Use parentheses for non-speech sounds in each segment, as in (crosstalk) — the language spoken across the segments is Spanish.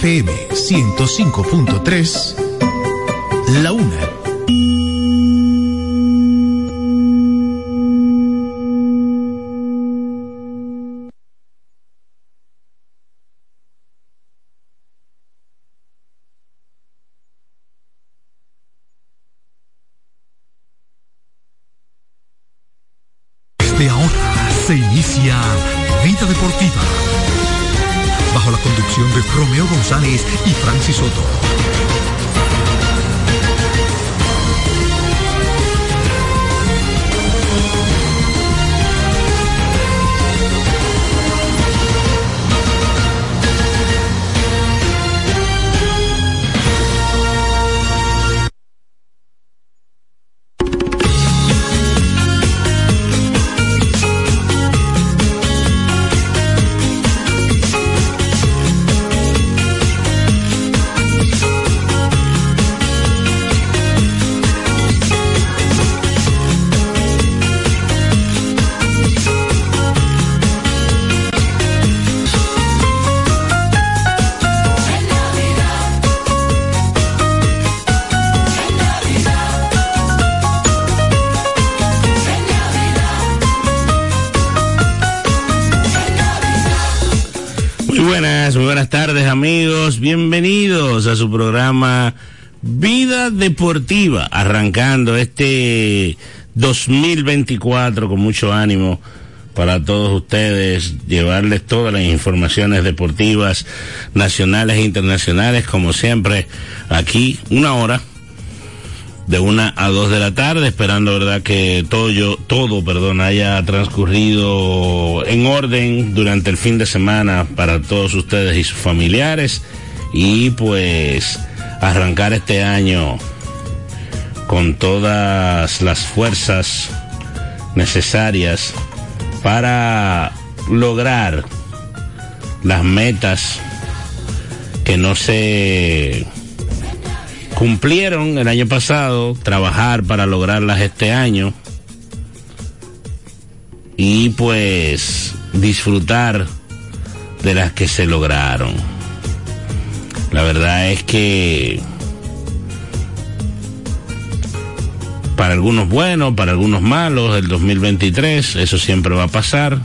FM 105.3, su programa Vida Deportiva, arrancando este 2024 con mucho ánimo para todos ustedes, llevarles todas las informaciones deportivas nacionales e internacionales, como siempre, aquí una hora de una a dos de la tarde, esperando verdad que todo yo, todo, perdón, haya transcurrido en orden durante el fin de semana para todos ustedes y sus familiares y pues arrancar este año con todas las fuerzas necesarias para lograr las metas que no se cumplieron el año pasado, trabajar para lograrlas este año y pues disfrutar de las que se lograron. La verdad es que para algunos buenos, para algunos malos, el 2023, eso siempre va a pasar.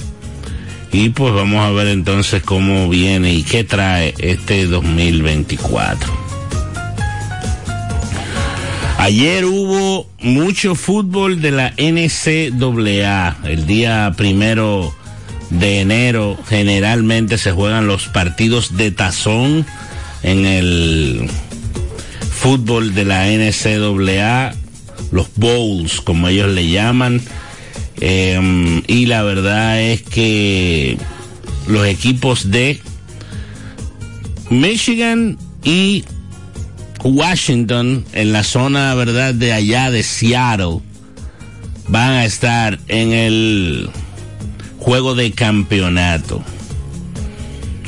Y pues vamos a ver entonces cómo viene y qué trae este 2024. Ayer hubo mucho fútbol de la NCAA. El día primero de enero generalmente se juegan los partidos de tazón en el fútbol de la NCAA, los bowls como ellos le llaman. Eh, y la verdad es que los equipos de Michigan y Washington, en la zona, ¿verdad?, de allá de Seattle, van a estar en el juego de campeonato.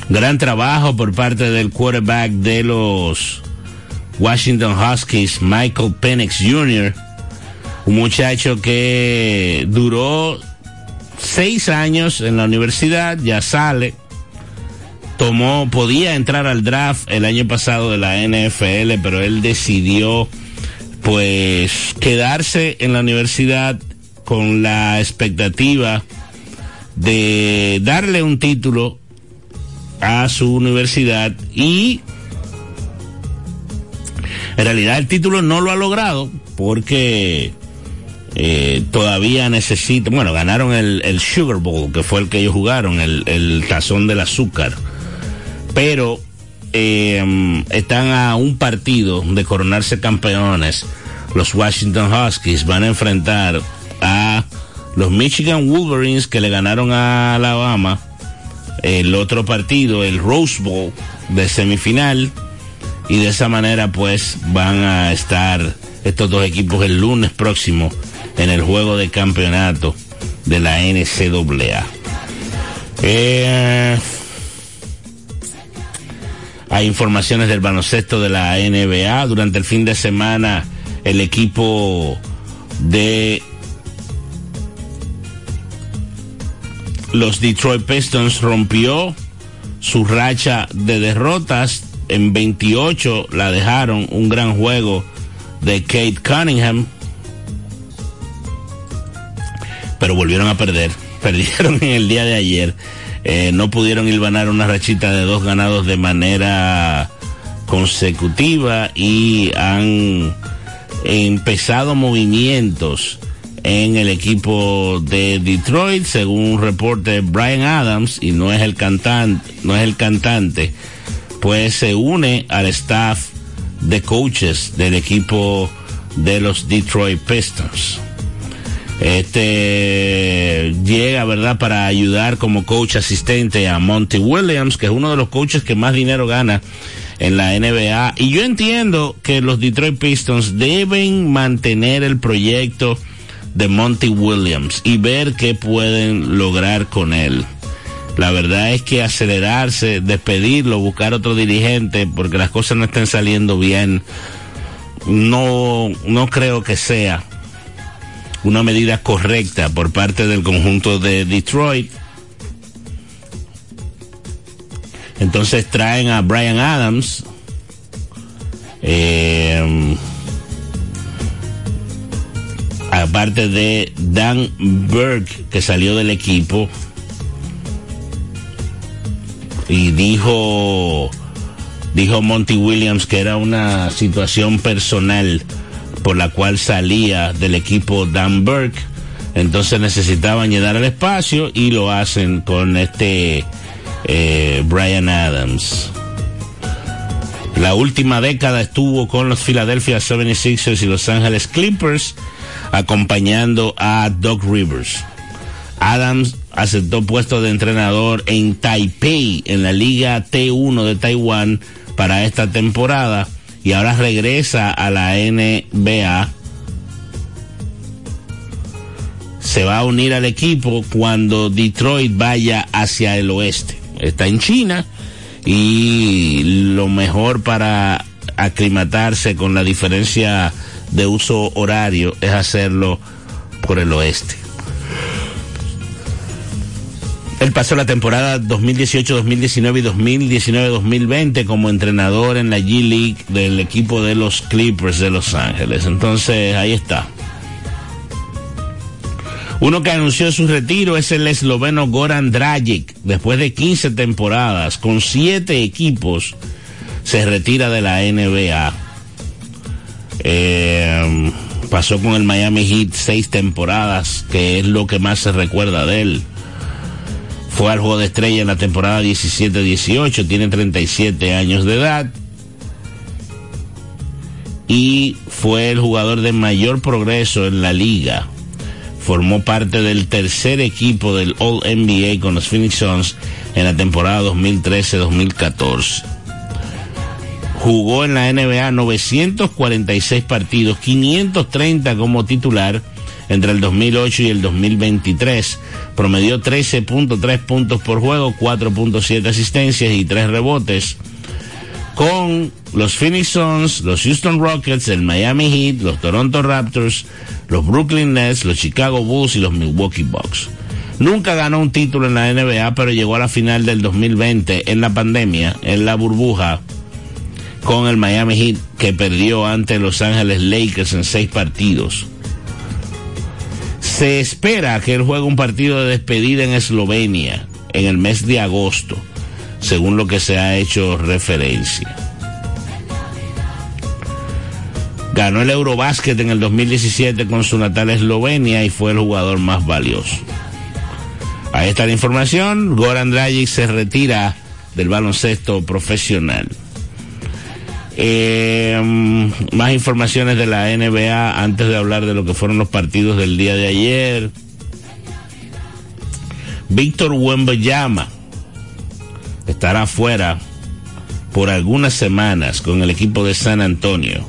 Gran trabajo por parte del quarterback de los Washington Huskies, Michael Penix Jr., un muchacho que duró seis años en la universidad, ya sale tomó, podía entrar al draft el año pasado de la NFL, pero él decidió pues quedarse en la universidad con la expectativa de darle un título a su universidad y en realidad el título no lo ha logrado porque eh, todavía necesita, bueno, ganaron el, Sugar Bowl, que fue el que ellos jugaron, el, tazón del azúcar pero eh, están a un partido de coronarse campeones. Los Washington Huskies van a enfrentar a los Michigan Wolverines que le ganaron a Alabama. El otro partido, el Rose Bowl de semifinal. Y de esa manera pues van a estar estos dos equipos el lunes próximo en el juego de campeonato de la NCAA. Eh, hay informaciones del baloncesto de la NBA. Durante el fin de semana, el equipo de los Detroit Pistons rompió su racha de derrotas en 28 la dejaron un gran juego de Kate Cunningham, pero volvieron a perder. (laughs) Perdieron en el día de ayer. Eh, no pudieron hilvanar una rachita de dos ganados de manera consecutiva y han empezado movimientos en el equipo de Detroit, según un reporte Brian Adams, y no es el cantante, no es el cantante, pues se une al staff de coaches del equipo de los Detroit Pistons. Este llega, ¿verdad?, para ayudar como coach asistente a Monty Williams, que es uno de los coaches que más dinero gana en la NBA. Y yo entiendo que los Detroit Pistons deben mantener el proyecto de Monty Williams y ver qué pueden lograr con él. La verdad es que acelerarse, despedirlo, buscar otro dirigente, porque las cosas no están saliendo bien, no, no creo que sea una medida correcta por parte del conjunto de Detroit. Entonces traen a Brian Adams. Eh, aparte de Dan Burke, que salió del equipo y dijo, dijo Monty Williams que era una situación personal por la cual salía del equipo Dan Burke. Entonces necesitaban llenar el espacio y lo hacen con este eh, Brian Adams. La última década estuvo con los Philadelphia 76ers y Los Angeles Clippers acompañando a Doc Rivers. Adams aceptó puesto de entrenador en Taipei, en la Liga T1 de Taiwán, para esta temporada y ahora regresa a la NBA. Se va a unir al equipo cuando Detroit vaya hacia el oeste. Está en China y lo mejor para aclimatarse con la diferencia de uso horario es hacerlo por el oeste. Él pasó la temporada 2018-2019 y 2019-2020 como entrenador en la G League del equipo de los Clippers de Los Ángeles. Entonces, ahí está. Uno que anunció su retiro es el esloveno Goran Dragic. Después de 15 temporadas con 7 equipos, se retira de la NBA. Eh, pasó con el Miami Heat seis temporadas, que es lo que más se recuerda de él. Fue al juego de estrella en la temporada 17-18, tiene 37 años de edad. Y fue el jugador de mayor progreso en la liga. Formó parte del tercer equipo del All NBA con los Phoenix Suns en la temporada 2013-2014 jugó en la NBA 946 partidos, 530 como titular entre el 2008 y el 2023. Promedió 13.3 puntos por juego, 4.7 asistencias y 3 rebotes. Con los Phoenix Suns, los Houston Rockets, el Miami Heat, los Toronto Raptors, los Brooklyn Nets, los Chicago Bulls y los Milwaukee Bucks. Nunca ganó un título en la NBA, pero llegó a la final del 2020 en la pandemia, en la burbuja con el Miami Heat que perdió ante Los Ángeles Lakers en seis partidos. Se espera que él juegue un partido de despedida en Eslovenia en el mes de agosto, según lo que se ha hecho referencia. Ganó el Eurobásquet en el 2017 con su natal Eslovenia y fue el jugador más valioso. Ahí está la información. Goran Dragic se retira del baloncesto profesional. Eh, más informaciones de la NBA antes de hablar de lo que fueron los partidos del día de ayer. Víctor Wembanyama estará fuera por algunas semanas con el equipo de San Antonio.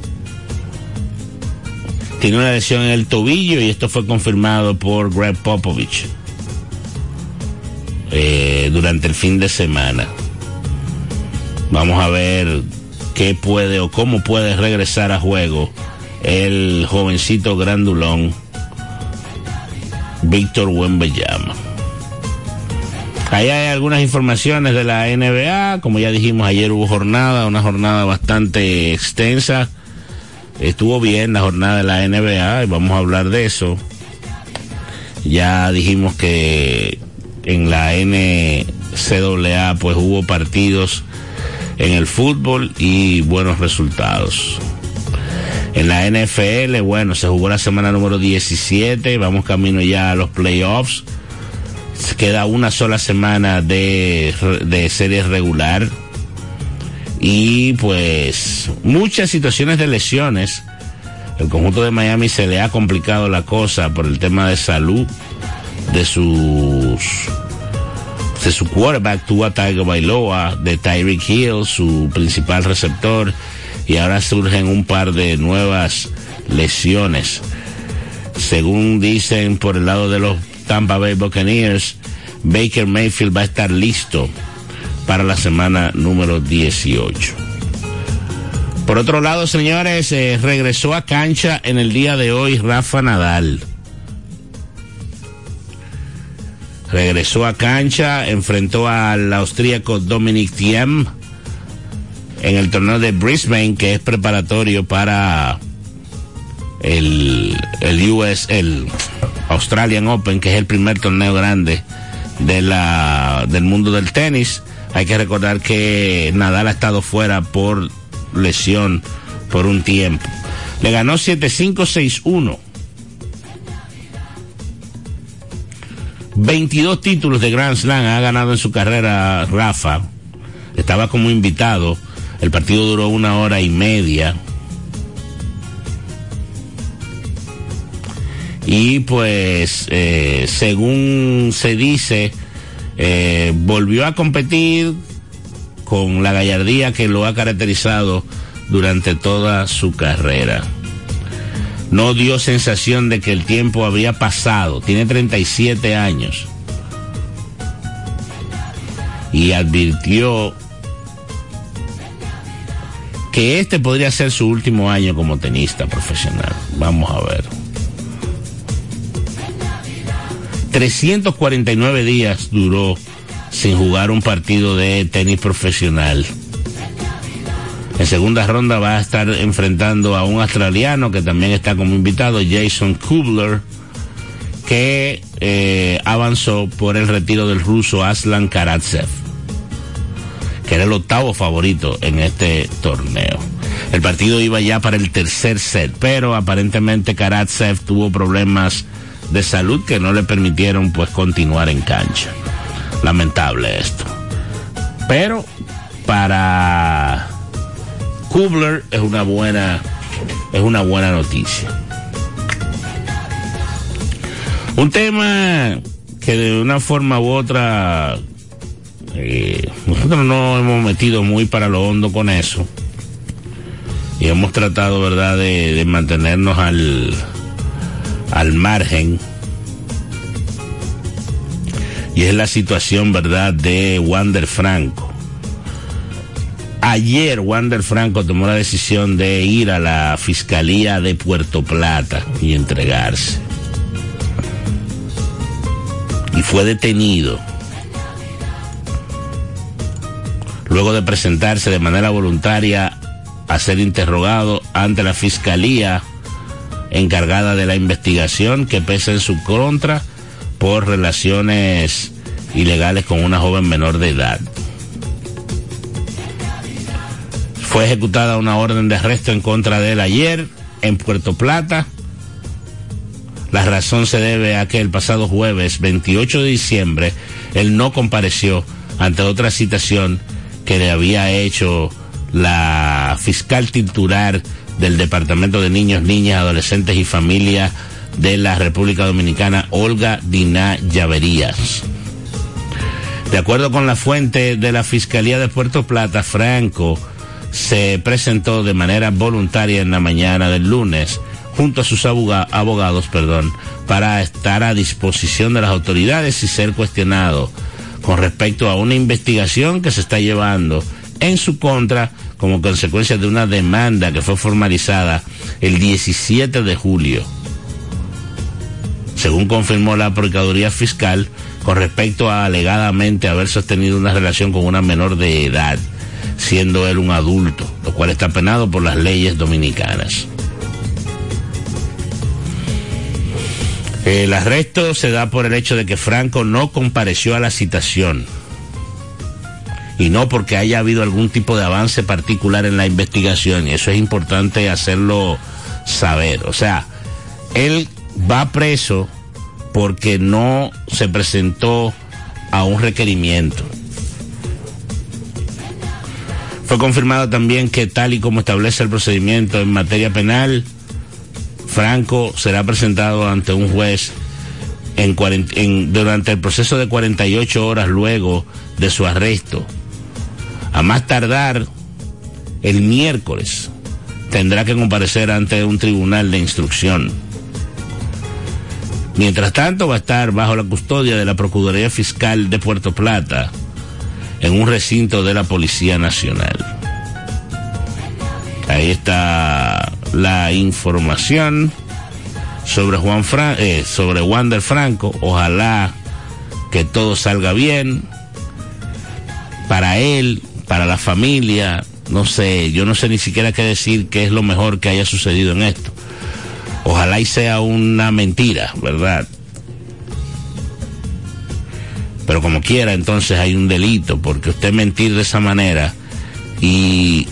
Tiene una lesión en el tobillo y esto fue confirmado por Greg Popovich eh, durante el fin de semana. Vamos a ver qué puede o cómo puede regresar a juego el jovencito grandulón Víctor Wembanyama. Ahí hay algunas informaciones de la NBA. Como ya dijimos, ayer hubo jornada, una jornada bastante extensa. Estuvo bien la jornada de la NBA y vamos a hablar de eso. Ya dijimos que en la NCAA pues hubo partidos en el fútbol y buenos resultados. En la NFL, bueno, se jugó la semana número 17, vamos camino ya a los playoffs. Queda una sola semana de, de serie regular. Y pues muchas situaciones de lesiones. El conjunto de Miami se le ha complicado la cosa por el tema de salud de sus de su quarterback Tua Tiger Bailoa, de Tyreek Hill, su principal receptor, y ahora surgen un par de nuevas lesiones. Según dicen por el lado de los Tampa Bay Buccaneers, Baker Mayfield va a estar listo para la semana número 18. Por otro lado, señores, eh, regresó a cancha en el día de hoy Rafa Nadal. Regresó a cancha, enfrentó al austríaco Dominic Thiem en el torneo de Brisbane, que es preparatorio para el, el US, el Australian Open, que es el primer torneo grande de la, del mundo del tenis. Hay que recordar que Nadal ha estado fuera por lesión por un tiempo. Le ganó 7-5-6-1 22 títulos de Grand Slam ha ganado en su carrera Rafa. Estaba como invitado. El partido duró una hora y media. Y pues, eh, según se dice, eh, volvió a competir con la gallardía que lo ha caracterizado durante toda su carrera no dio sensación de que el tiempo había pasado. Tiene 37 años. Y advirtió que este podría ser su último año como tenista profesional. Vamos a ver. 349 días duró sin jugar un partido de tenis profesional. En segunda ronda va a estar enfrentando a un australiano que también está como invitado, Jason Kubler, que eh, avanzó por el retiro del ruso Aslan Karatsev, que era el octavo favorito en este torneo. El partido iba ya para el tercer set, pero aparentemente Karatsev tuvo problemas de salud que no le permitieron pues continuar en cancha. Lamentable esto. Pero para Kubler es una buena, es una buena noticia. Un tema que de una forma u otra eh, nosotros no hemos metido muy para lo hondo con eso y hemos tratado, verdad, de, de mantenernos al, al margen. Y es la situación, verdad, de Wander Franco. Ayer Wander Franco tomó la decisión de ir a la Fiscalía de Puerto Plata y entregarse. Y fue detenido. Luego de presentarse de manera voluntaria a ser interrogado ante la Fiscalía encargada de la investigación que pesa en su contra por relaciones ilegales con una joven menor de edad. Fue ejecutada una orden de arresto en contra de él ayer en Puerto Plata. La razón se debe a que el pasado jueves 28 de diciembre él no compareció ante otra citación que le había hecho la fiscal titular del Departamento de Niños, Niñas, Adolescentes y Familia de la República Dominicana, Olga Diná Llaverías. De acuerdo con la fuente de la Fiscalía de Puerto Plata, Franco se presentó de manera voluntaria en la mañana del lunes junto a sus abogados, perdón, para estar a disposición de las autoridades y ser cuestionado con respecto a una investigación que se está llevando en su contra como consecuencia de una demanda que fue formalizada el 17 de julio. Según confirmó la Procuraduría Fiscal, con respecto a alegadamente haber sostenido una relación con una menor de edad, siendo él un adulto, lo cual está penado por las leyes dominicanas. El arresto se da por el hecho de que Franco no compareció a la citación y no porque haya habido algún tipo de avance particular en la investigación y eso es importante hacerlo saber. O sea, él va preso porque no se presentó a un requerimiento. Fue confirmado también que tal y como establece el procedimiento en materia penal, Franco será presentado ante un juez durante el proceso de 48 horas luego de su arresto. A más tardar, el miércoles tendrá que comparecer ante un tribunal de instrucción. Mientras tanto, va a estar bajo la custodia de la Procuraduría Fiscal de Puerto Plata en un recinto de la Policía Nacional. Ahí está la información sobre Juan Fran eh, sobre Wander Franco. Ojalá que todo salga bien para él, para la familia. No sé, yo no sé ni siquiera qué decir qué es lo mejor que haya sucedido en esto. Ojalá y sea una mentira, ¿verdad? Pero como quiera, entonces hay un delito, porque usted mentir de esa manera y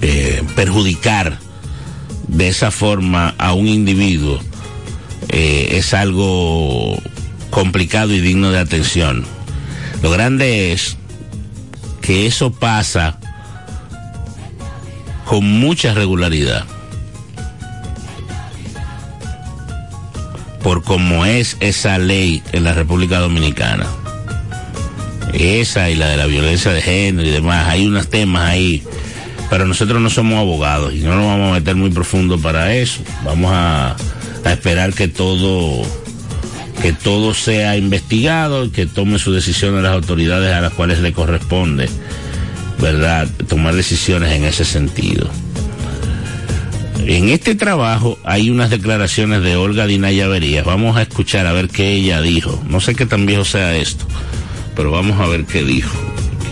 eh, perjudicar de esa forma a un individuo eh, es algo complicado y digno de atención. Lo grande es que eso pasa con mucha regularidad. Por cómo es esa ley en la República Dominicana. Esa y la de la violencia de género y demás, hay unos temas ahí, pero nosotros no somos abogados y no nos vamos a meter muy profundo para eso. Vamos a, a esperar que todo que todo sea investigado y que tome su decisión las autoridades a las cuales le corresponde, ¿verdad? Tomar decisiones en ese sentido. En este trabajo hay unas declaraciones de Olga Dinaya Verías. Vamos a escuchar a ver qué ella dijo. No sé qué tan viejo sea esto, pero vamos a ver qué dijo.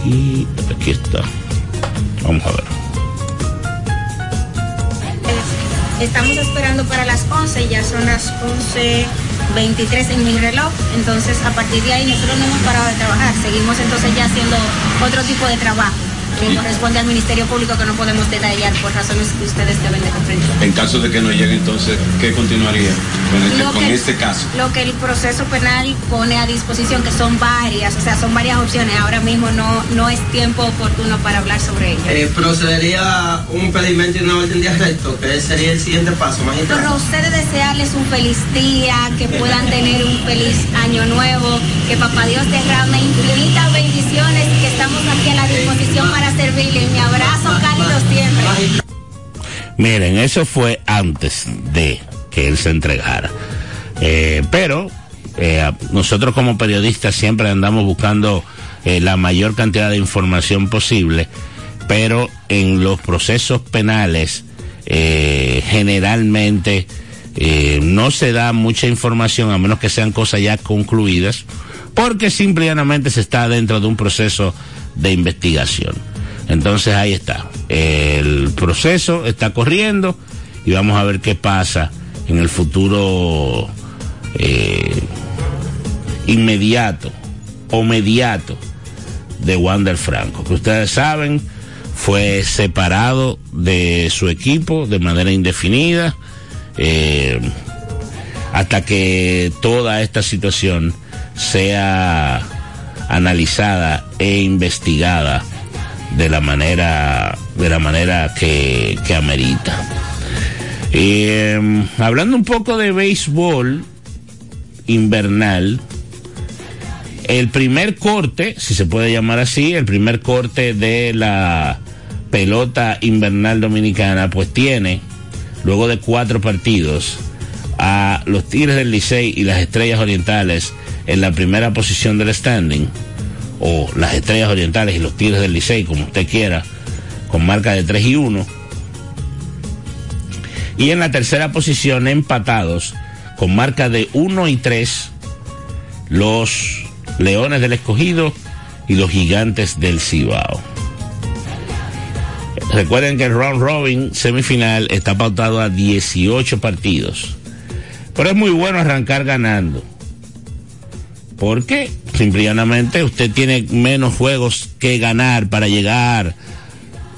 Aquí, aquí está. Vamos a ver. Estamos esperando para las 11, ya son las 11.23 en mi reloj, entonces a partir de ahí nosotros no hemos parado de trabajar, seguimos entonces ya haciendo otro tipo de trabajo corresponde al Ministerio Público que no podemos detallar por razones que ustedes deben de comprender. En caso de que no llegue, entonces, ¿qué continuaría con este, con que, este caso? Lo que el proceso penal pone a disposición, que son varias, o sea, son varias opciones. Ahora mismo no, no es tiempo oportuno para hablar sobre ello. Eh, procedería un pedimento y una orden de arresto, que sería el siguiente paso, magistrado. Pero ustedes desearles un feliz día, que puedan tener un feliz año nuevo, que Papá Dios derrame infinitas bendiciones y que estamos aquí a la disposición para servirle. Mi abrazo cálido siempre. Miren, eso fue antes de que él se entregara. Eh, pero eh, nosotros como periodistas siempre andamos buscando eh, la mayor cantidad de información posible, pero en los procesos penales eh, generalmente eh, no se da mucha información a menos que sean cosas ya concluidas, porque simplemente se está dentro de un proceso de investigación. Entonces ahí está. El proceso está corriendo y vamos a ver qué pasa en el futuro eh, inmediato o mediato de Wander Franco, que ustedes saben fue separado de su equipo de manera indefinida eh, hasta que toda esta situación sea analizada e investigada de la manera de la manera que, que amerita. Eh, hablando un poco de béisbol invernal, el primer corte, si se puede llamar así, el primer corte de la pelota invernal dominicana, pues tiene, luego de cuatro partidos, a los Tigres del Licey y las Estrellas Orientales en la primera posición del standing, o las Estrellas Orientales y los Tigres del Licey, como usted quiera, con marca de 3 y 1. Y en la tercera posición empatados, con marca de 1 y 3, los Leones del Escogido y los Gigantes del Cibao. Recuerden que el round robin semifinal está pautado a 18 partidos. Pero es muy bueno arrancar ganando. Porque simplemente usted tiene menos juegos que ganar para llegar.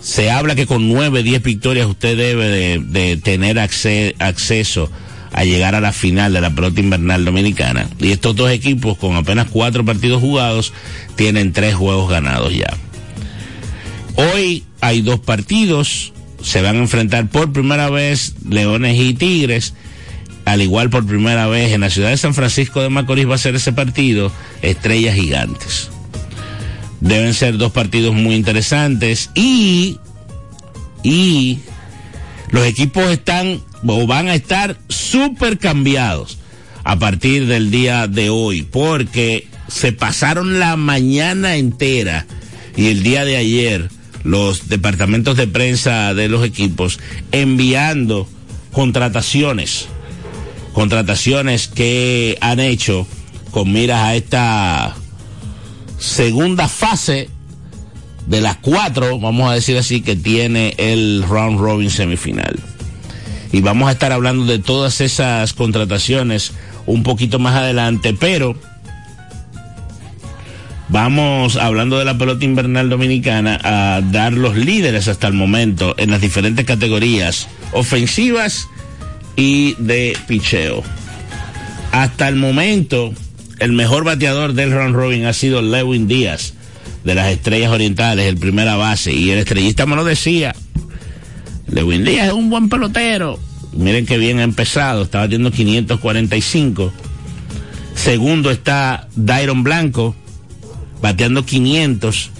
Se habla que con 9, 10 victorias usted debe de, de tener acceso a llegar a la final de la pelota invernal dominicana. Y estos dos equipos con apenas cuatro partidos jugados tienen tres juegos ganados ya. Hoy hay dos partidos, se van a enfrentar por primera vez Leones y Tigres. Al igual por primera vez en la ciudad de San Francisco de Macorís va a ser ese partido, Estrellas Gigantes. Deben ser dos partidos muy interesantes y, y los equipos están o van a estar súper cambiados a partir del día de hoy porque se pasaron la mañana entera y el día de ayer los departamentos de prensa de los equipos enviando contrataciones, contrataciones que han hecho con miras a esta segunda fase de las cuatro, vamos a decir así, que tiene el round robin semifinal. Y vamos a estar hablando de todas esas contrataciones un poquito más adelante, pero Vamos, hablando de la pelota invernal dominicana, a dar los líderes hasta el momento en las diferentes categorías ofensivas y de picheo. Hasta el momento, el mejor bateador del round robin ha sido Lewin Díaz, de las Estrellas Orientales, el primera base. Y el estrellista me lo decía. Lewin Díaz es un buen pelotero. Miren qué bien ha empezado, está batiendo 545. Segundo está Dairon Blanco, bateando 500.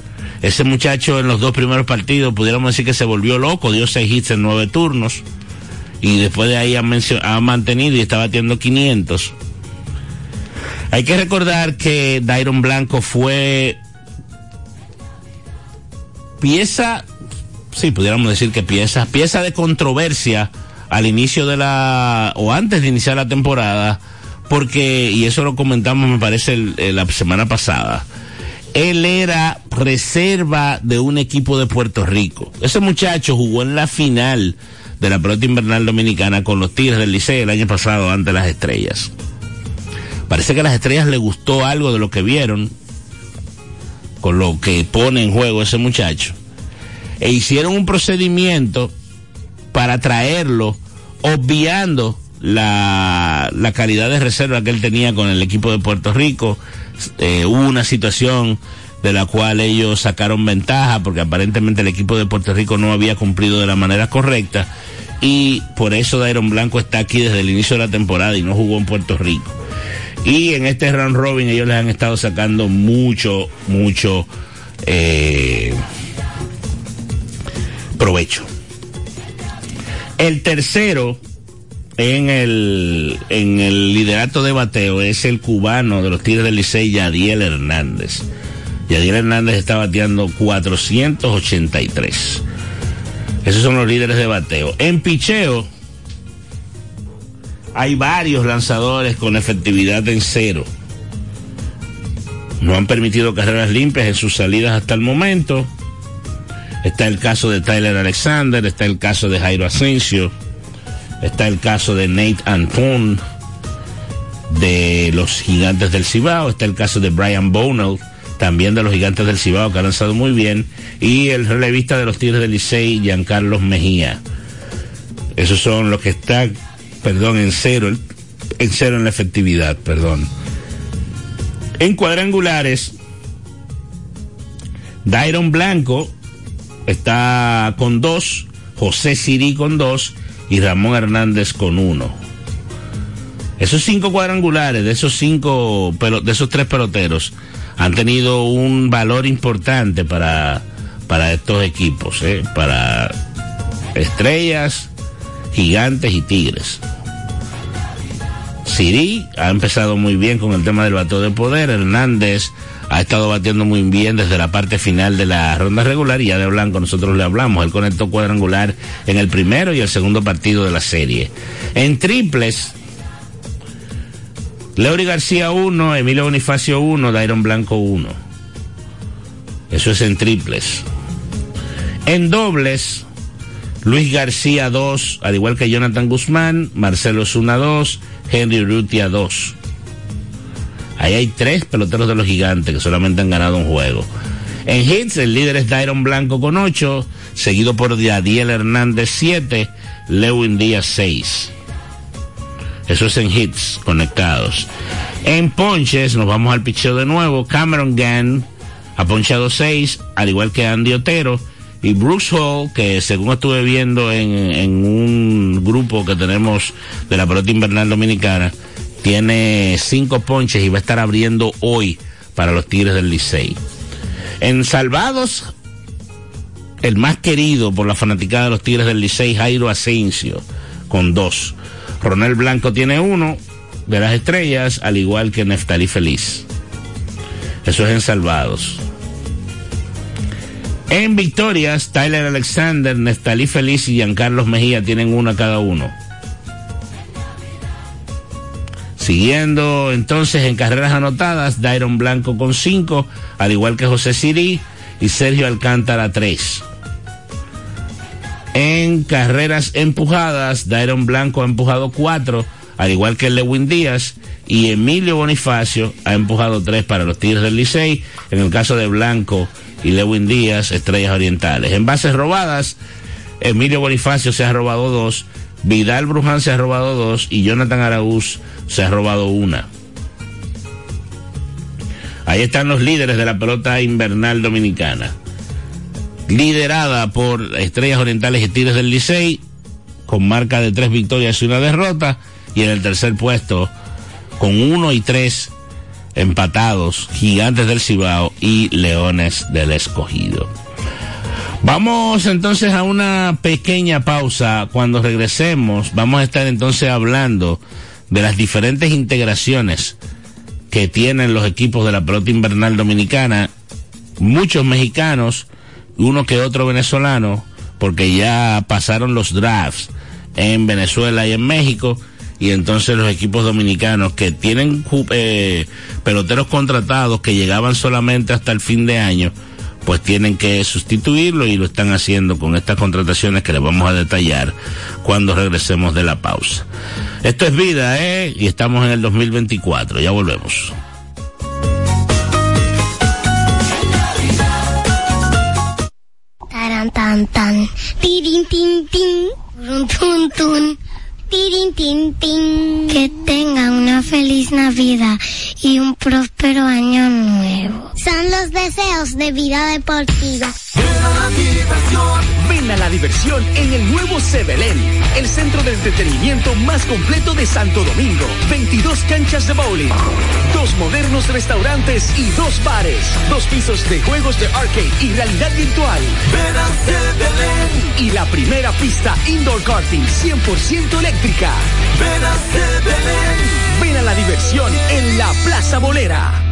Ese muchacho en los dos primeros partidos, pudiéramos decir que se volvió loco, dio seis hits en nueve turnos. Y después de ahí ha, mantenido y está batiendo 500. Hay que recordar que Dairon Blanco fue pieza, sí, pudiéramos decir que pieza, pieza de controversia al inicio de la, o antes de iniciar la temporada, porque, y eso lo comentamos me parece la semana pasada, él era reserva de un equipo de Puerto Rico. Ese muchacho jugó en la final de la pelota invernal dominicana con los Tigres del Liceo el año pasado ante las estrellas. Parece que a las estrellas le gustó algo de lo que vieron con lo que pone en juego ese muchacho. E hicieron un procedimiento para traerlo, obviando la, la calidad de reserva que él tenía con el equipo de Puerto Rico eh, hubo una situación de la cual ellos sacaron ventaja porque aparentemente el equipo de Puerto Rico no había cumplido de la manera correcta y por eso Dairon Blanco está aquí desde el inicio de la temporada y no jugó en Puerto Rico. Y en este round robin ellos les han estado sacando mucho, mucho eh, provecho. El tercero en el, en el liderato de bateo es el cubano de los Tigres del Licey, Yadiel Hernández. Yadiel Hernández está bateando 483. Esos son los líderes de bateo. En picheo hay varios lanzadores con efectividad en cero. No han permitido carreras limpias en sus salidas hasta el momento. Está el caso de Tyler Alexander, está el caso de Jairo Asensio Está el caso de Nate Anton de los Gigantes del Cibao. Está el caso de Brian Bonell, también de los Gigantes del Cibao, que ha lanzado muy bien. Y el relevista de los Tigres del Licey, Giancarlo Mejía. Esos son los que están, perdón, en cero, en cero en la efectividad, perdón. En cuadrangulares, Dairon Blanco está con dos, José Siri con dos y Ramón Hernández con uno. Esos cinco cuadrangulares de esos cinco, de esos tres peloteros han tenido un valor importante para, para estos equipos, ¿eh? para estrellas, gigantes y tigres. Siri ha empezado muy bien con el tema del bato de poder. Hernández ha estado batiendo muy bien desde la parte final de la ronda regular y ya de Blanco nosotros le hablamos. Él conectó cuadrangular en el primero y el segundo partido de la serie. En triples, Leury García 1, Emilio Bonifacio 1, Dairon Blanco 1. Eso es en triples. En dobles, Luis García 2, al igual que Jonathan Guzmán, Marcelo Zuna 2, Henry Urrutia 2. Ahí hay tres peloteros de los gigantes que solamente han ganado un juego. En hits, el líder es Dairon Blanco con 8, seguido por Yadiel Hernández 7, Lewin Díaz 6. Eso es en hits conectados. En ponches, nos vamos al picheo de nuevo. Cameron Gann ha ponchado 6, al igual que Andy Otero. Y Bruce Hall, que según estuve viendo en, en un grupo que tenemos de la pelota invernal dominicana, tiene 5 ponches y va a estar abriendo hoy para los Tigres del Licey. En salvados, el más querido por la fanaticada de los Tigres del Licey, Jairo Asensio, con 2. Ronel Blanco tiene uno de las estrellas, al igual que Neftalí Feliz. Eso es en salvados. En victorias, Tyler Alexander, Neftalí Feliz y Giancarlos Mejía tienen una cada uno. Siguiendo entonces en carreras anotadas, Dairon Blanco con 5, al igual que José Siri y Sergio Alcántara 3. En carreras empujadas, Dairon Blanco ha empujado 4, al igual que Lewin Díaz, y Emilio Bonifacio ha empujado 3 para los Tigres del Licey, en el caso de Blanco y Lewin Díaz, Estrellas Orientales. En bases robadas, Emilio Bonifacio se ha robado 2, Vidal Bruján se ha robado 2 y Jonathan Araúz se ha robado una. Ahí están los líderes de la pelota invernal dominicana. Liderada por Estrellas Orientales y Tigres del Licey, con marca de tres victorias y una derrota. Y en el tercer puesto, con uno y tres empatados, Gigantes del Cibao y Leones del Escogido. Vamos entonces a una pequeña pausa. Cuando regresemos, vamos a estar entonces hablando de las diferentes integraciones que tienen los equipos de la pelota invernal dominicana, muchos mexicanos, uno que otro venezolano, porque ya pasaron los drafts en Venezuela y en México, y entonces los equipos dominicanos que tienen eh, peloteros contratados que llegaban solamente hasta el fin de año, pues tienen que sustituirlo y lo están haciendo con estas contrataciones que les vamos a detallar cuando regresemos de la pausa. Esto es vida, ¿eh? Y estamos en el 2024, ya volvemos. Taran tan tan, tirin tin tin, run tun tun, tirin tin tin. Que tengan una feliz Navidad y un próspero año nuevo. Son los deseos de vida deportiva. Ven a la diversión en el nuevo Sebelén, el centro de entretenimiento más completo de Santo Domingo. 22 canchas de bowling, dos modernos restaurantes y dos bares, dos pisos de juegos de arcade y realidad virtual. Ven a Sebelén. Y la primera pista indoor karting 100% eléctrica. Ven a Sebelén. Ven a la diversión en la Plaza Bolera.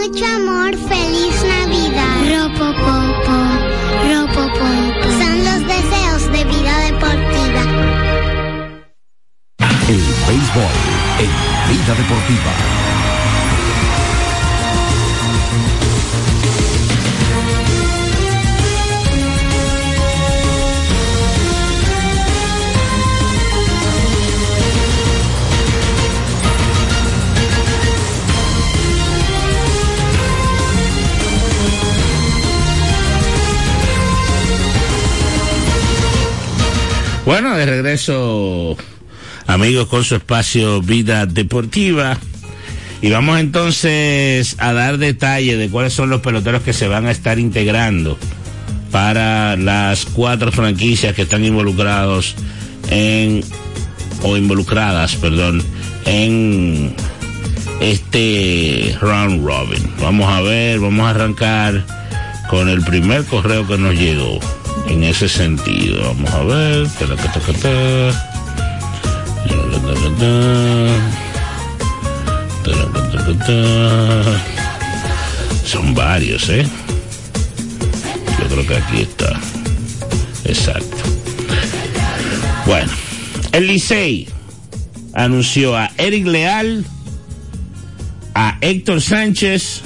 mucho amor, feliz Navidad. Ropopopo, ropopopo. Son los deseos de vida deportiva. El béisbol en Vida Deportiva. Bueno, de regreso, amigos, con su espacio Vida Deportiva. Y vamos entonces a dar detalle de cuáles son los peloteros que se van a estar integrando para las cuatro franquicias que están involucrados en o involucradas, perdón, en este round robin. Vamos a ver, vamos a arrancar con el primer correo que nos llegó en ese sentido. Vamos a ver. Son varios, ¿eh? Yo creo que aquí está. Exacto. Bueno, el Licey anunció a Eric Leal, a Héctor Sánchez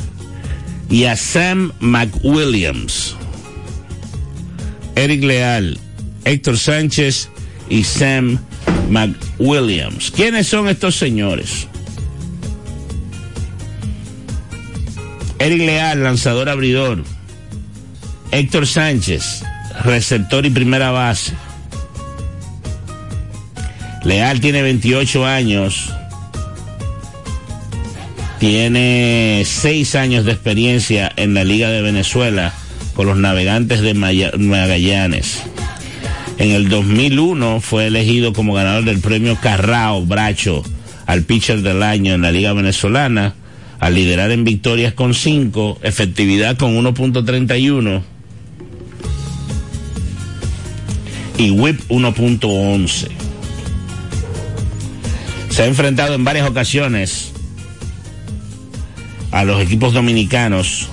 y a Sam McWilliams. Eric Leal, Héctor Sánchez y Sam McWilliams. ¿Quiénes son estos señores? Eric Leal, lanzador abridor. Héctor Sánchez, receptor y primera base. Leal tiene 28 años. Tiene 6 años de experiencia en la Liga de Venezuela con los navegantes de Magallanes. En el 2001 fue elegido como ganador del premio Carrao Bracho al pitcher del año en la Liga Venezolana, al liderar en victorias con 5, efectividad con 1.31 y whip 1.11. Se ha enfrentado en varias ocasiones a los equipos dominicanos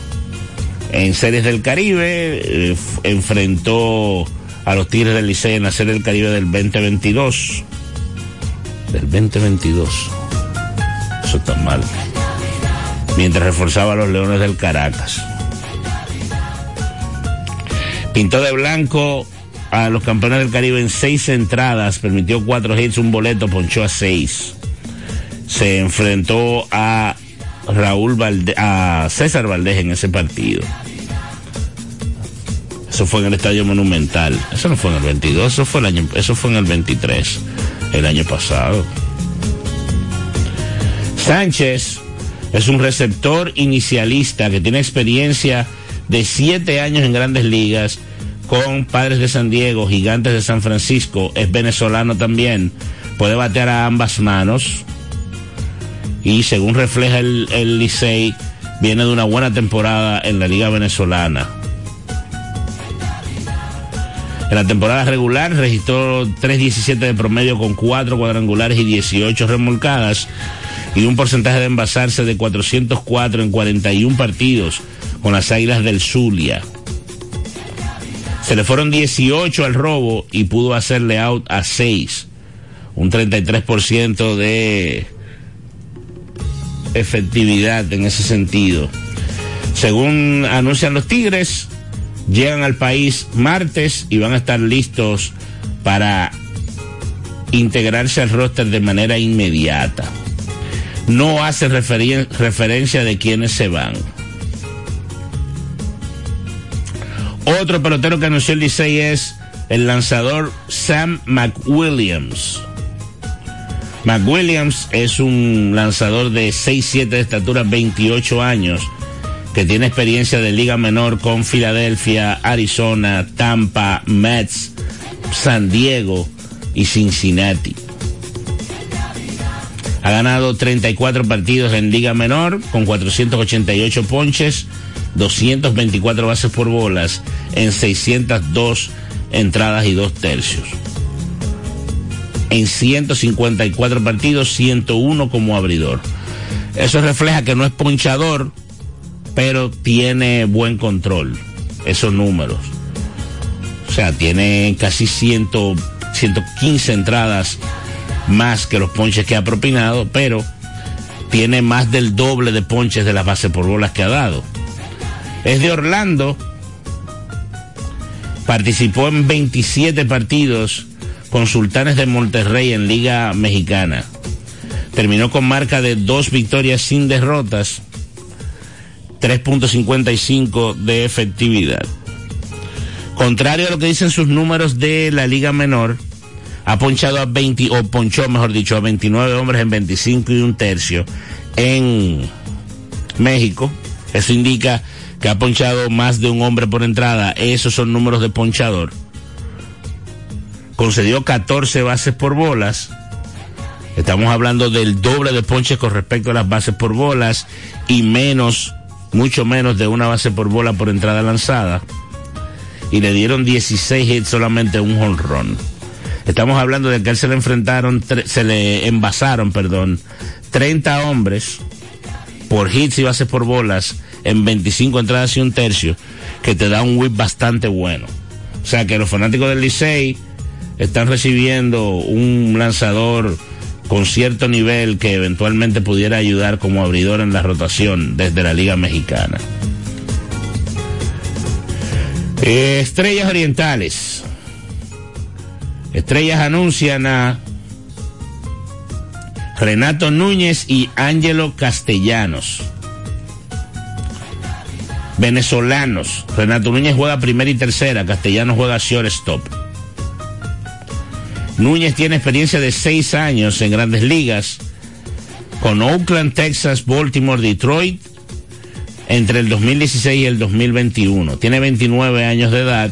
en series del Caribe, eh, enfrentó a los Tigres del Liceo en la serie del Caribe del 2022. Del 2022. Eso está mal. Mientras reforzaba a los Leones del Caracas. Pintó de blanco a los campeones del Caribe en seis entradas, permitió cuatro hits, un boleto, ponchó a seis. Se enfrentó a Raúl Valde a César Valdés en ese partido. Eso fue en el Estadio Monumental. Eso no fue en el 22, eso fue el año, eso fue en el 23, el año pasado. Sánchez es un receptor inicialista que tiene experiencia de siete años en grandes ligas con Padres de San Diego, Gigantes de San Francisco, es venezolano también, puede batear a ambas manos y según refleja el, el Licey, viene de una buena temporada en la Liga Venezolana. En la temporada regular registró 3.17 de promedio con 4 cuadrangulares y 18 remolcadas y un porcentaje de envasarse de 404 en 41 partidos con las Águilas del Zulia. Se le fueron 18 al robo y pudo hacerle out a 6. Un 33% de efectividad en ese sentido. Según anuncian los Tigres, llegan al país martes y van a estar listos para integrarse al roster de manera inmediata. No hace referencia de quiénes se van. Otro pelotero que anunció el Licey es el lanzador Sam McWilliams. McWilliams es un lanzador de 6-7 de estatura, 28 años, que tiene experiencia de liga menor con Filadelfia, Arizona, Tampa, Mets, San Diego y Cincinnati. Ha ganado 34 partidos en liga menor con 488 ponches, 224 bases por bolas en 602 entradas y dos tercios en 154 partidos, 101 como abridor. Eso refleja que no es ponchador, pero tiene buen control, esos números. O sea, tiene casi 100, 115 entradas más que los ponches que ha propinado, pero tiene más del doble de ponches de las bases por bolas que ha dado. Es de Orlando, participó en 27 partidos con Sultanes de Monterrey en Liga Mexicana. Terminó con marca de dos victorias sin derrotas, 3.55 de efectividad. Contrario a lo que dicen sus números de la Liga Menor, ha ponchado a 20, o ponchó mejor dicho, a 29 hombres en 25 y un tercio en México. Eso indica que ha ponchado más de un hombre por entrada. Esos son números de ponchador concedió 14 bases por bolas Estamos hablando del doble de ponches con respecto a las bases por bolas y menos, mucho menos de una base por bola por entrada lanzada. Y le dieron 16 hits solamente un honrón. Estamos hablando de que él se le enfrentaron, se le envasaron, perdón, 30 hombres por hits y bases por bolas en 25 entradas y un tercio, que te da un whip bastante bueno. O sea que los fanáticos del Licey están recibiendo un lanzador con cierto nivel que eventualmente pudiera ayudar como abridor en la rotación desde la Liga Mexicana. Estrellas Orientales. Estrellas anuncian a Renato Núñez y Ángelo Castellanos. Venezolanos. Renato Núñez juega primera y tercera. Castellanos juega shortstop. Núñez tiene experiencia de seis años en grandes ligas con Oakland, Texas, Baltimore, Detroit entre el 2016 y el 2021. Tiene 29 años de edad.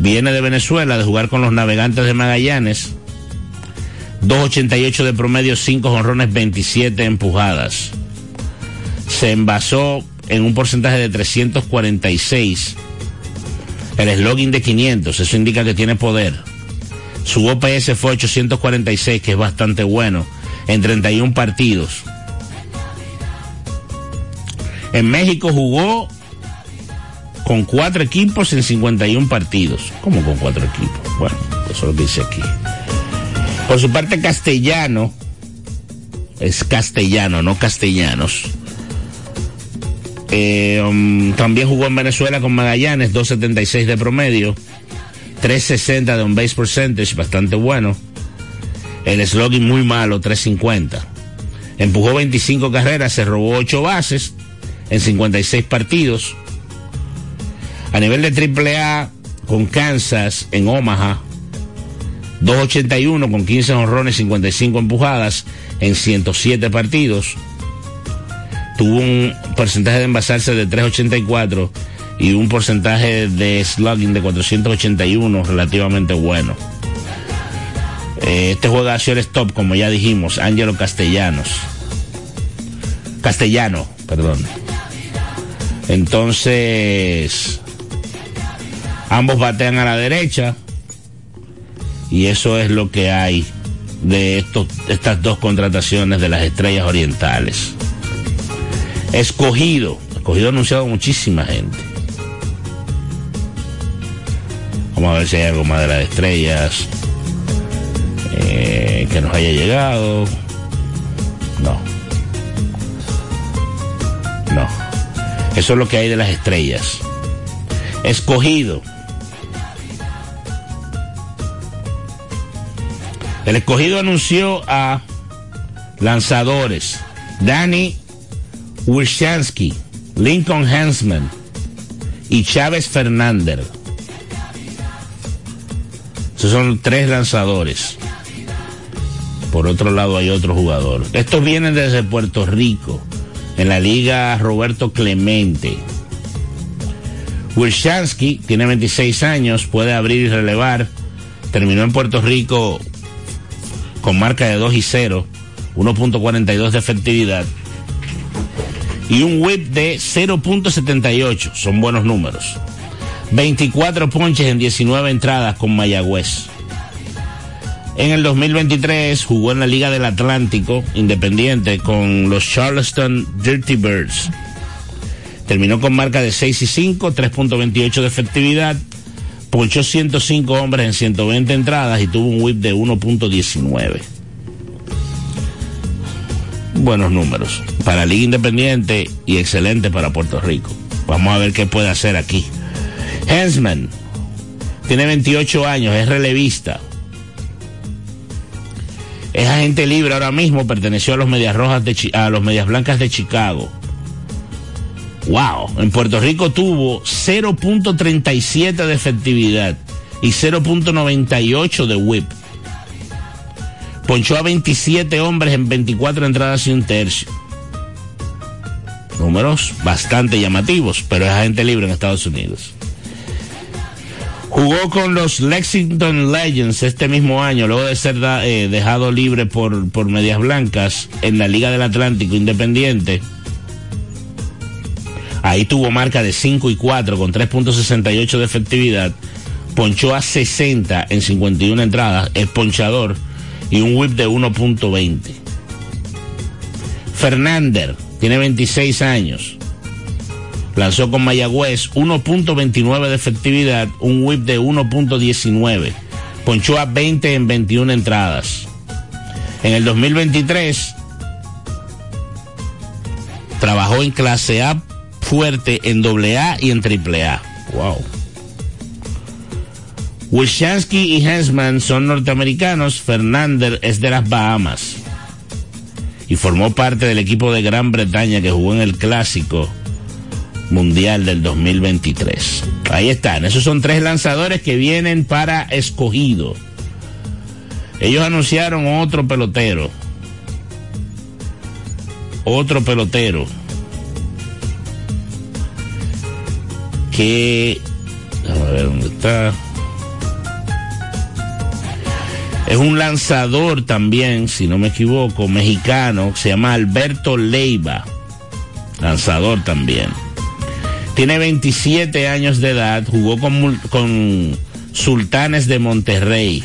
Viene de Venezuela de jugar con los navegantes de Magallanes. 2.88 de promedio, 5 jonrones, 27 empujadas. Se envasó en un porcentaje de 346. El slogan de 500, eso indica que tiene poder. Su OPS fue 846, que es bastante bueno, en 31 partidos. En México jugó con cuatro equipos en 51 partidos. ¿Cómo con cuatro equipos? Bueno, eso es lo dice aquí. Por su parte, castellano, es castellano, no castellanos. Eh, um, también jugó en Venezuela con Magallanes, 2.76 de promedio. 360 de un base percentage, bastante bueno. El slogan muy malo, 350. Empujó 25 carreras, se robó 8 bases en 56 partidos. A nivel de AAA, con Kansas en Omaha, 281 con 15 honrones, 55 empujadas en 107 partidos. Tuvo un porcentaje de envasarse de 384 y un porcentaje de slugging de 481 relativamente bueno. Eh, este juega a stop, como ya dijimos, Ángelo Castellanos. Castellano, perdón. Entonces, ambos batean a la derecha y eso es lo que hay de estas dos contrataciones de las estrellas orientales. Escogido, escogido anunciado muchísima gente. Vamos a ver si hay algo más de las estrellas eh, que nos haya llegado. No. No. Eso es lo que hay de las estrellas. Escogido. El escogido anunció a lanzadores Danny Wilshansky, Lincoln Hansman y Chávez Fernández. Esos son tres lanzadores. Por otro lado hay otro jugador. Estos vienen desde Puerto Rico, en la liga Roberto Clemente. Wilshansky tiene 26 años, puede abrir y relevar. Terminó en Puerto Rico con marca de 2 y 0, 1.42 de efectividad y un whip de 0.78. Son buenos números. 24 ponches en 19 entradas con Mayagüez. En el 2023 jugó en la Liga del Atlántico Independiente con los Charleston Dirty Birds. Terminó con marca de 6 y 5, 3.28 de efectividad. Ponchó 105 hombres en 120 entradas y tuvo un whip de 1.19. Buenos números para la Liga Independiente y excelente para Puerto Rico. Vamos a ver qué puede hacer aquí. Hensman tiene 28 años, es relevista. Es agente libre ahora mismo, perteneció a los Medias Rojas de a los Medias Blancas de Chicago. Wow, en Puerto Rico tuvo 0.37 de efectividad y 0.98 de whip. Ponchó a 27 hombres en 24 entradas y un tercio. Números bastante llamativos, pero es agente libre en Estados Unidos. Jugó con los Lexington Legends este mismo año, luego de ser eh, dejado libre por, por Medias Blancas en la Liga del Atlántico Independiente. Ahí tuvo marca de 5 y 4 con 3.68 de efectividad. Ponchó a 60 en 51 entradas, es ponchador y un whip de 1.20. Fernández tiene 26 años. Lanzó con Mayagüez 1.29 de efectividad, un whip de 1.19. Ponchó a 20 en 21 entradas. En el 2023 trabajó en clase A fuerte en AA y en AAA. Wow. Wishansky y Hensman son norteamericanos, Fernández es de las Bahamas y formó parte del equipo de Gran Bretaña que jugó en el clásico mundial del 2023. Ahí están, esos son tres lanzadores que vienen para escogido. Ellos anunciaron otro pelotero. Otro pelotero. Que... A ver dónde está. Es un lanzador también, si no me equivoco, mexicano, se llama Alberto Leiva. Lanzador también. Tiene 27 años de edad, jugó con, con Sultanes de Monterrey.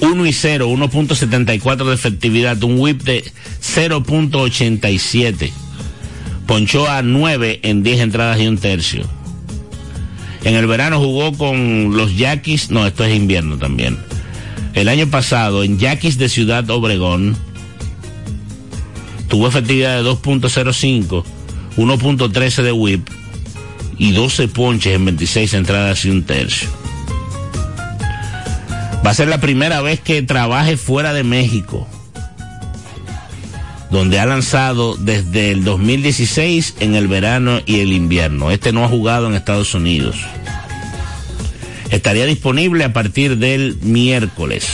1 y 0, 1.74 de efectividad, un whip de 0.87. Ponchó a 9 en 10 entradas y un tercio. En el verano jugó con los Yaquis, no, esto es invierno también. El año pasado en Yaquis de Ciudad Obregón tuvo efectividad de 2.05, 1.13 de whip y 12 ponches en 26 entradas y un tercio. Va a ser la primera vez que trabaje fuera de México, donde ha lanzado desde el 2016 en el verano y el invierno. Este no ha jugado en Estados Unidos. Estaría disponible a partir del miércoles.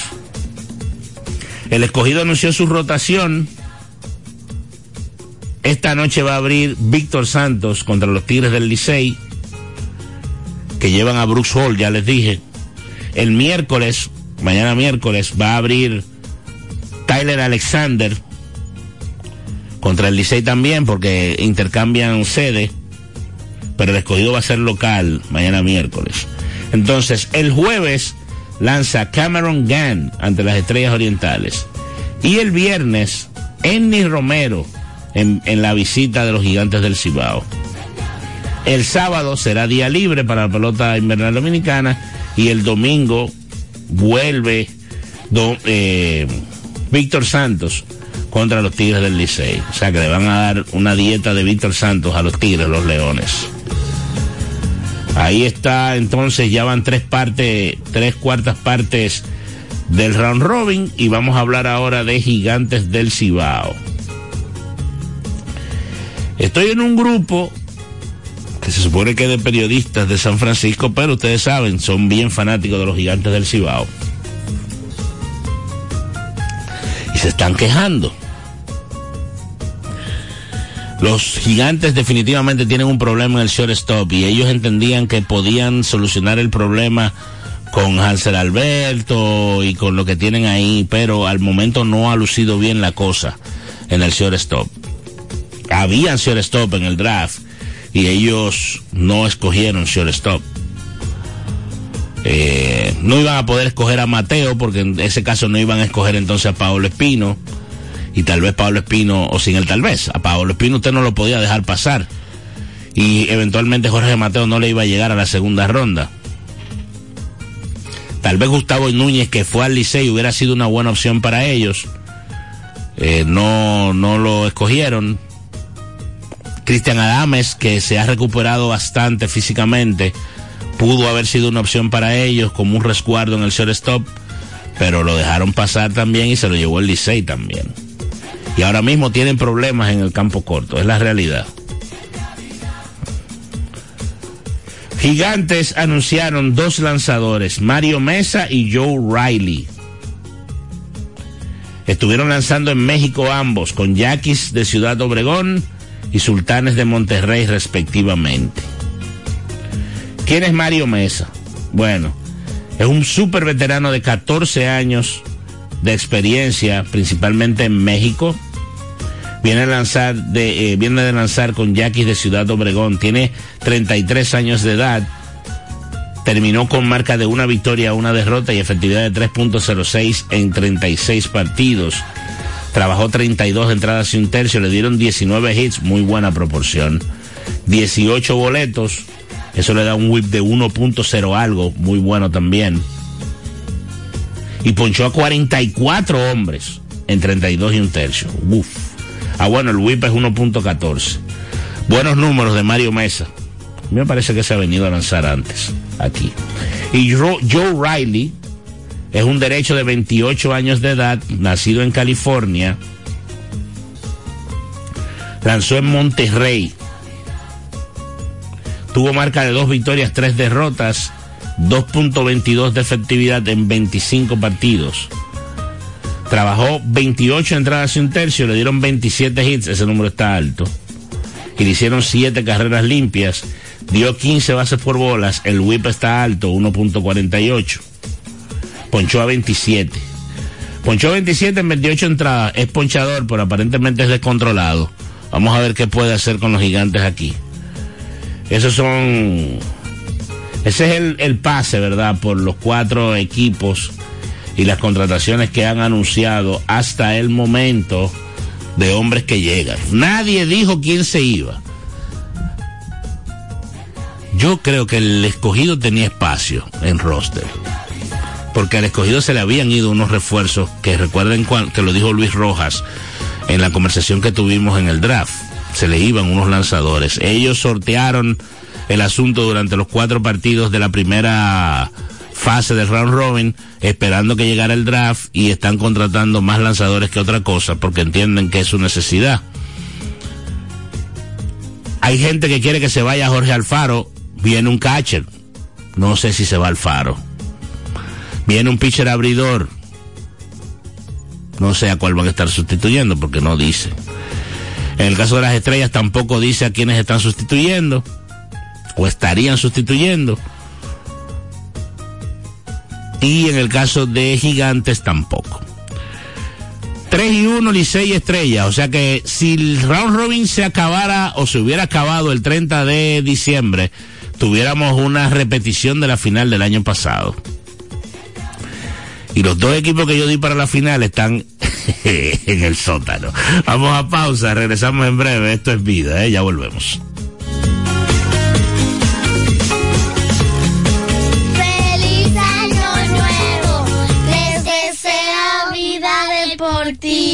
El escogido anunció su rotación. Esta noche va a abrir Víctor Santos contra los Tigres del Licey, que llevan a Brooks Hall, ya les dije. El miércoles, mañana miércoles, va a abrir Tyler Alexander contra el Licey también, porque intercambian sede, pero el escogido va a ser local mañana miércoles. Entonces, el jueves lanza Cameron Gann ante las Estrellas Orientales. Y el viernes, Enny Romero en, la visita de los gigantes del Cibao. El sábado será día libre para la pelota invernal dominicana y el domingo vuelve do, eh, Víctor Santos contra los Tigres del Licey. O sea que le van a dar una dieta de Víctor Santos a los Tigres, los Leones. Ahí está, entonces ya van tres partes, tres cuartas partes del round robin y vamos a hablar ahora de Gigantes del Cibao. Estoy en un grupo que se supone que es de periodistas de San Francisco, pero ustedes saben, son bien fanáticos de los Gigantes del Cibao. Y se están quejando. Los gigantes definitivamente tienen un problema en el shortstop y ellos entendían que podían solucionar el problema con Hansel Alberto y con lo que tienen ahí, pero al momento no ha lucido bien la cosa en el shortstop. Habían shortstop en el draft y ellos no escogieron shortstop. Eh, no iban a poder escoger a Mateo porque en ese caso no iban a escoger entonces a Pablo Espino y tal vez Pablo Espino, o sin el tal vez, a Pablo Espino usted no lo podía dejar pasar. Y eventualmente Jorge Mateo no le iba a llegar a la segunda ronda. Tal vez Gustavo Núñez, que fue al Licey, hubiera sido una buena opción para ellos. Eh, no, no lo escogieron. Cristian Adames, que se ha recuperado bastante físicamente, pudo haber sido una opción para ellos como un resguardo en el shortstop, pero lo dejaron pasar también y se lo llevó el Licey también y ahora mismo tienen problemas en el campo corto, es la realidad. Gigantes anunciaron dos lanzadores, Mario Mesa y Joe Riley. Estuvieron lanzando en México ambos, con Yaquis de Ciudad Obregón y Sultanes de Monterrey respectivamente. ¿Quién es Mario Mesa? Bueno, es un súper veterano de 14 años de experiencia, principalmente en México. Viene, a lanzar de, eh, viene de lanzar con Yaquis de Ciudad Obregón. Tiene 33 años de edad. Terminó con marca de una victoria, una derrota y efectividad de 3.06 en 36 partidos. Trabajó 32 entradas y un tercio. Le dieron 19 hits, muy buena proporción. 18 boletos. Eso le da un whip de 1.0 algo, muy bueno también. Y ponchó a 44 hombres en 32 y un tercio. Uf. Ah, bueno, el whip es 1.14. Buenos números de Mario Mesa. Me parece que se ha venido a lanzar antes, aquí. Y Joe Riley es un derecho de 28 años de edad, nacido en California. Lanzó en Monterrey. Tuvo marca de dos victorias, tres derrotas, 2.22 de efectividad en 25 partidos. Trabajó 28 entradas y un tercio, le dieron 27 hits, ese número está alto. Y le hicieron 7 carreras limpias, dio 15 bases por bolas, el whip está alto, 1.48. Ponchó a 27. Ponchó a 27 en 28 entradas, es ponchador, pero aparentemente es descontrolado. Vamos a ver qué puede hacer con los gigantes aquí. Esos son. Ese es el, el pase, ¿verdad? Por los cuatro equipos y las contrataciones que han anunciado hasta el momento de hombres que llegan. Nadie dijo quién se iba. Yo creo que el escogido tenía espacio en roster. Porque al escogido se le habían ido unos refuerzos que recuerden que lo dijo Luis Rojas en la conversación que tuvimos en el draft. Se le iban unos lanzadores. Ellos sortearon el asunto durante los cuatro partidos de la primera fase del round robin, esperando que llegara el draft y están contratando más lanzadores que otra cosa porque entienden que es su necesidad. Hay gente que quiere que se vaya Jorge Alfaro, viene un catcher, no sé si se va Alfaro. Viene un pitcher abridor, no sé a cuál van a estar sustituyendo porque no dice. En el caso de las estrellas tampoco dice a quiénes están sustituyendo o estarían sustituyendo. Y en el caso de Gigantes tampoco. 3 y 1, Licey Estrella. O sea que si el round robin se acabara o se hubiera acabado el 30 de diciembre, tuviéramos una repetición de la final del año pasado. Y los dos equipos que yo di para la final están (laughs) en el sótano. Vamos a pausa, regresamos en breve. Esto es vida, ¿eh? ya volvemos. Feliz año nuevo, les desea vida deportiva.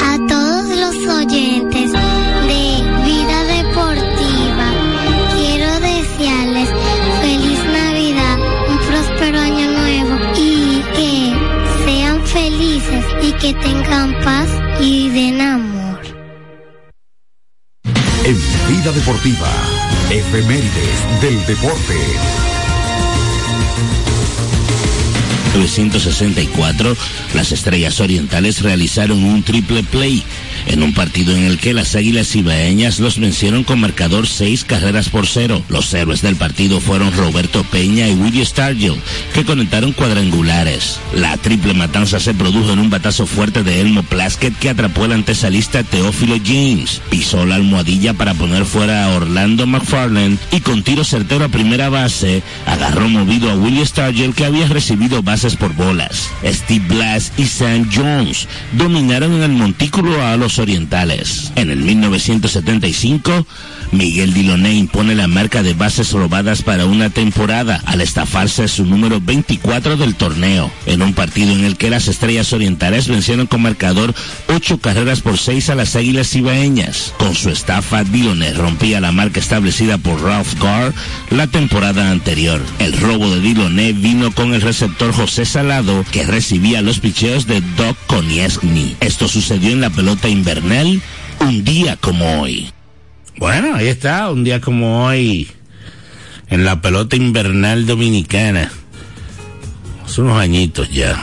A todos los oyentes de Vida Deportiva, quiero desearles feliz Navidad, un próspero año nuevo y que sean felices y que tengan paz y den amor. En Vida Deportiva, efemérides del deporte. 1964, las Estrellas Orientales realizaron un triple play en un partido en el que las Águilas Ibaeñas los vencieron con marcador seis carreras por cero. Los héroes del partido fueron Roberto Peña y Willie Stargell, que conectaron cuadrangulares. La triple matanza se produjo en un batazo fuerte de Elmo Plaskett que atrapó el antesalista Teófilo James. Pisó la almohadilla para poner fuera a Orlando McFarland y con tiro certero a primera base, agarró movido a Willie Stargell que había recibido por bolas. Steve Blass y Sam Jones dominaron en el montículo a los orientales. En el 1975, Miguel Diloné impone la marca de bases robadas para una temporada al estafarse su número 24 del torneo, en un partido en el que las estrellas orientales vencieron con marcador 8 carreras por 6 a las águilas ibaeñas. Con su estafa, Diloné rompía la marca establecida por Ralph Garr la temporada anterior. El robo de Diloné vino con el receptor José Salado, que recibía los picheos de Doc Koniesny. Esto sucedió en la pelota invernal un día como hoy. Bueno, ahí está, un día como hoy, en la pelota invernal dominicana. Hace unos añitos ya.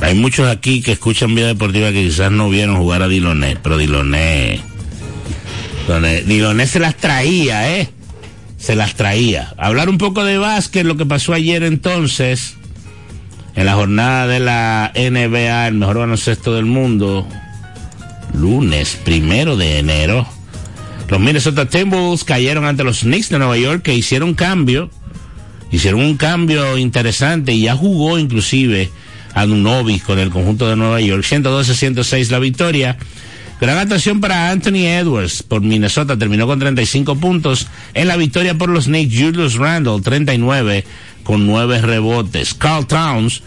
Hay muchos aquí que escuchan Vida Deportiva que quizás no vieron jugar a Diloné, pero Diloné, Diloné, se las traía, ¿eh? Se las traía. Hablar un poco de básquet, lo que pasó ayer entonces, en la jornada de la NBA, el mejor baloncesto del mundo, lunes primero de enero. Los Minnesota Timberwolves cayeron ante los Knicks de Nueva York que hicieron cambio, hicieron un cambio interesante y ya jugó inclusive a Nunovic con el conjunto de Nueva York. 112-106 la victoria. Gran actuación para Anthony Edwards por Minnesota, terminó con 35 puntos. En la victoria por los Knicks, Julius Randle, 39 con 9 rebotes. Carl Towns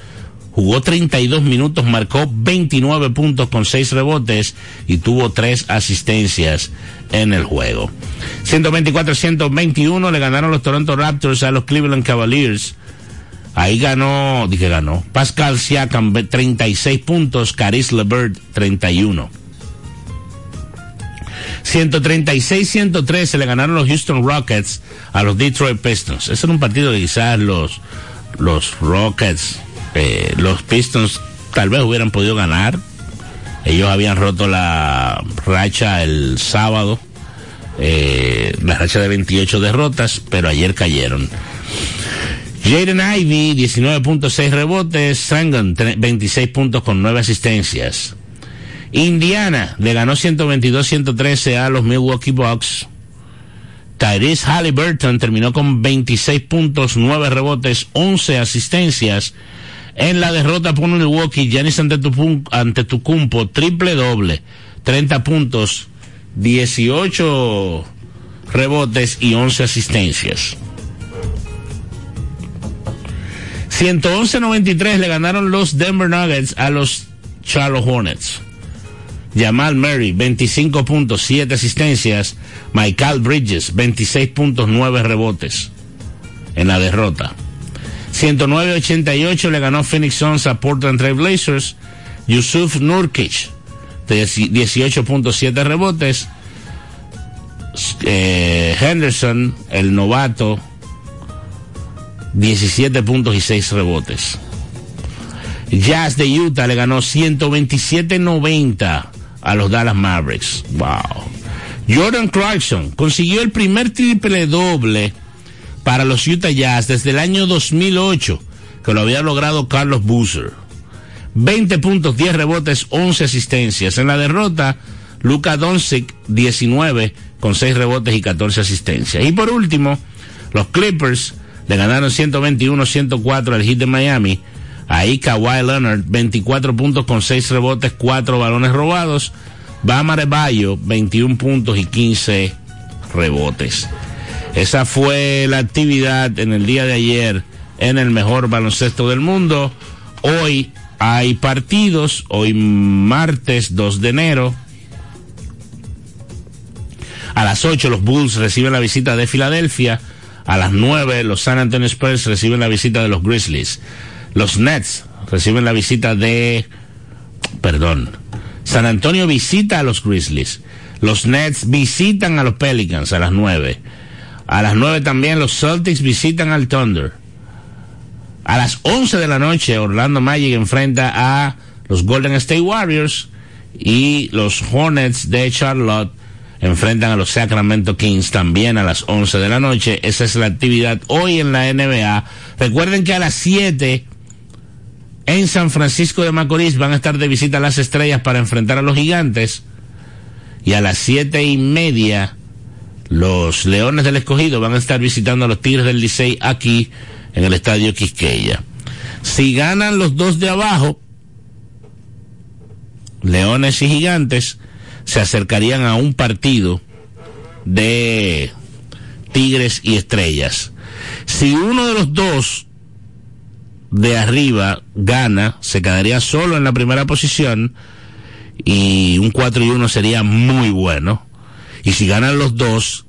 jugó 32 minutos, marcó 29 puntos con 6 rebotes y tuvo 3 asistencias en el juego. 124-121 le ganaron los Toronto Raptors a los Cleveland Cavaliers. Ahí ganó, dije ganó, Pascal Siakam 36 puntos, Caris LeVert 31. 136-113 le ganaron los Houston Rockets a los Detroit Pistons. Ese era un partido que quizás los, los Rockets, eh, los Pistons tal vez hubieran podido ganar. Ellos habían roto la racha el sábado, eh, la racha de 28 derrotas, pero ayer cayeron. Jaden Ivy, 19.6 rebotes, Sangan, 26 puntos con 9 asistencias. Indiana le ganó 122-113 a los Milwaukee Bucks. Tyrese Halliburton terminó con 26 puntos, 9 rebotes, 11 asistencias. En la derrota por Milwaukee, Giannis Antetokounmpo, triple doble, 30 puntos, 18 rebotes y 11 asistencias. 111-93 le ganaron los Denver Nuggets a los Charlotte Hornets. Jamal Murray, 25 puntos, 7 asistencias. Michael Bridges, 26 puntos, 9 rebotes en la derrota. 109-88 le ganó Phoenix Suns a Portland Trail Blazers. Yusuf Nurkic, 18.7 rebotes. Eh, Henderson, el novato, 17 puntos y 6 rebotes. Jazz de Utah le ganó 127-90 a los Dallas Mavericks. Wow. Jordan Clarkson consiguió el primer triple doble para los Utah Jazz desde el año 2008, que lo había logrado Carlos Boozer. 20 puntos, 10 rebotes, 11 asistencias. En la derrota, Luka Doncic 19 con 6 rebotes y 14 asistencias. Y por último, los Clippers le ganaron 121-104 al Heat de Miami. Ahí Kawhi Leonard, 24 puntos con 6 rebotes, 4 balones robados. Bama Bayo, 21 puntos y 15 rebotes. Esa fue la actividad en el día de ayer en el mejor baloncesto del mundo. Hoy hay partidos, hoy martes 2 de enero. A las 8 los Bulls reciben la visita de Filadelfia. A las 9 los San Antonio Spurs reciben la visita de los Grizzlies. Los Nets reciben la visita de... Perdón. San Antonio visita a los Grizzlies. Los Nets visitan a los Pelicans a las 9. A las 9 también los Celtics visitan al Thunder. A las 11 de la noche, Orlando Magic enfrenta a los Golden State Warriors y los Hornets de Charlotte enfrentan a los Sacramento Kings también a las 11 de la noche. Esa es la actividad hoy en la NBA. Recuerden que a las 7 en San Francisco de Macorís van a estar de visita las estrellas para enfrentar a los gigantes. Y a las siete y media los Leones del Escogido van a estar visitando a los Tigres del Licey aquí en el Estadio Quisqueya. Si ganan los dos de abajo, Leones y Gigantes, se acercarían a un partido de Tigres y Estrellas. Si uno de los dos de arriba gana, se quedaría solo en la primera posición y un 4 y 1 sería muy bueno. Y si ganan los dos,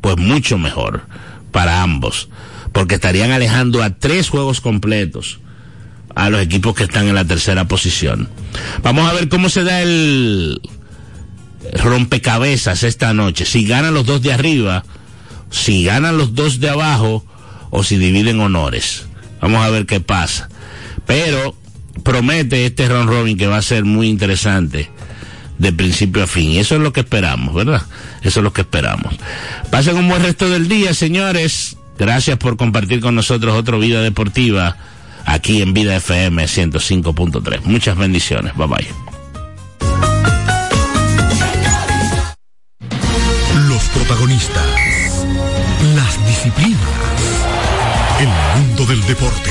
pues mucho mejor para ambos, porque estarían alejando a tres juegos completos a los equipos que están en la tercera posición. Vamos a ver cómo se da el rompecabezas esta noche. Si ganan los dos de arriba, si ganan los dos de abajo o si dividen honores. Vamos a ver qué pasa. Pero promete este round robin que va a ser muy interesante de principio a fin. Y eso es lo que esperamos, ¿verdad? Eso es lo que esperamos. Pasen un buen resto del día, señores. Gracias por compartir con nosotros otra vida deportiva aquí en Vida FM 105.3. Muchas bendiciones. Bye bye. Los protagonistas. Las disciplinas. El mundo del deporte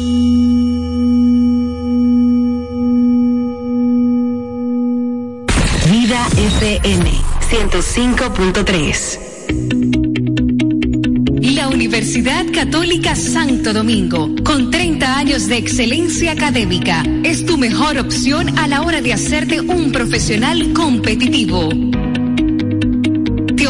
FM 105.3. La Universidad Católica Santo Domingo, con 30 años de excelencia académica, es tu mejor opción a la hora de hacerte un profesional competitivo.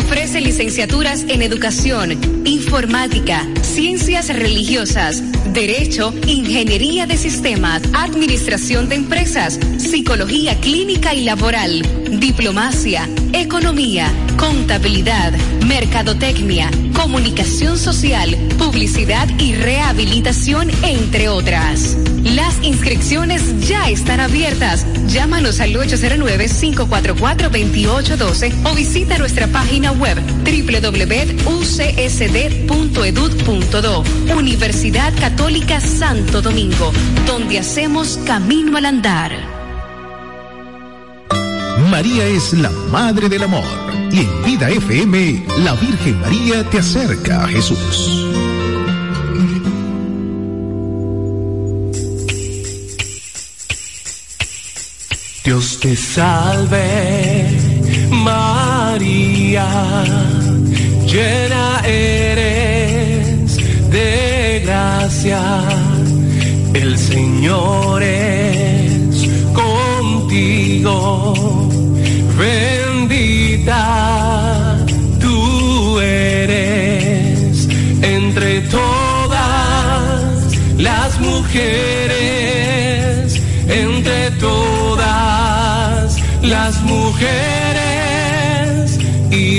Ofrece licenciaturas en educación, informática, ciencias religiosas, derecho, ingeniería de sistemas, administración de empresas, psicología clínica y laboral, diplomacia, economía, contabilidad, mercadotecnia, comunicación social, publicidad y rehabilitación, entre otras. Las inscripciones ya están abiertas. Llámanos al 809-544-2812 o visita nuestra página web www.ucsd.edu.do. Universidad Católica Santo Domingo, donde hacemos camino al andar. María es la Madre del Amor. Y en Vida FM, la Virgen María te acerca a Jesús. Dios te salve, María, llena eres de gracia, el Señor es contigo, bendita tú eres entre todas las mujeres, entre todas las mujeres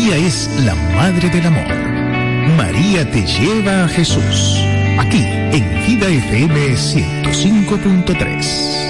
María es la Madre del Amor. María te lleva a Jesús. Aquí en Vida FM 105.3.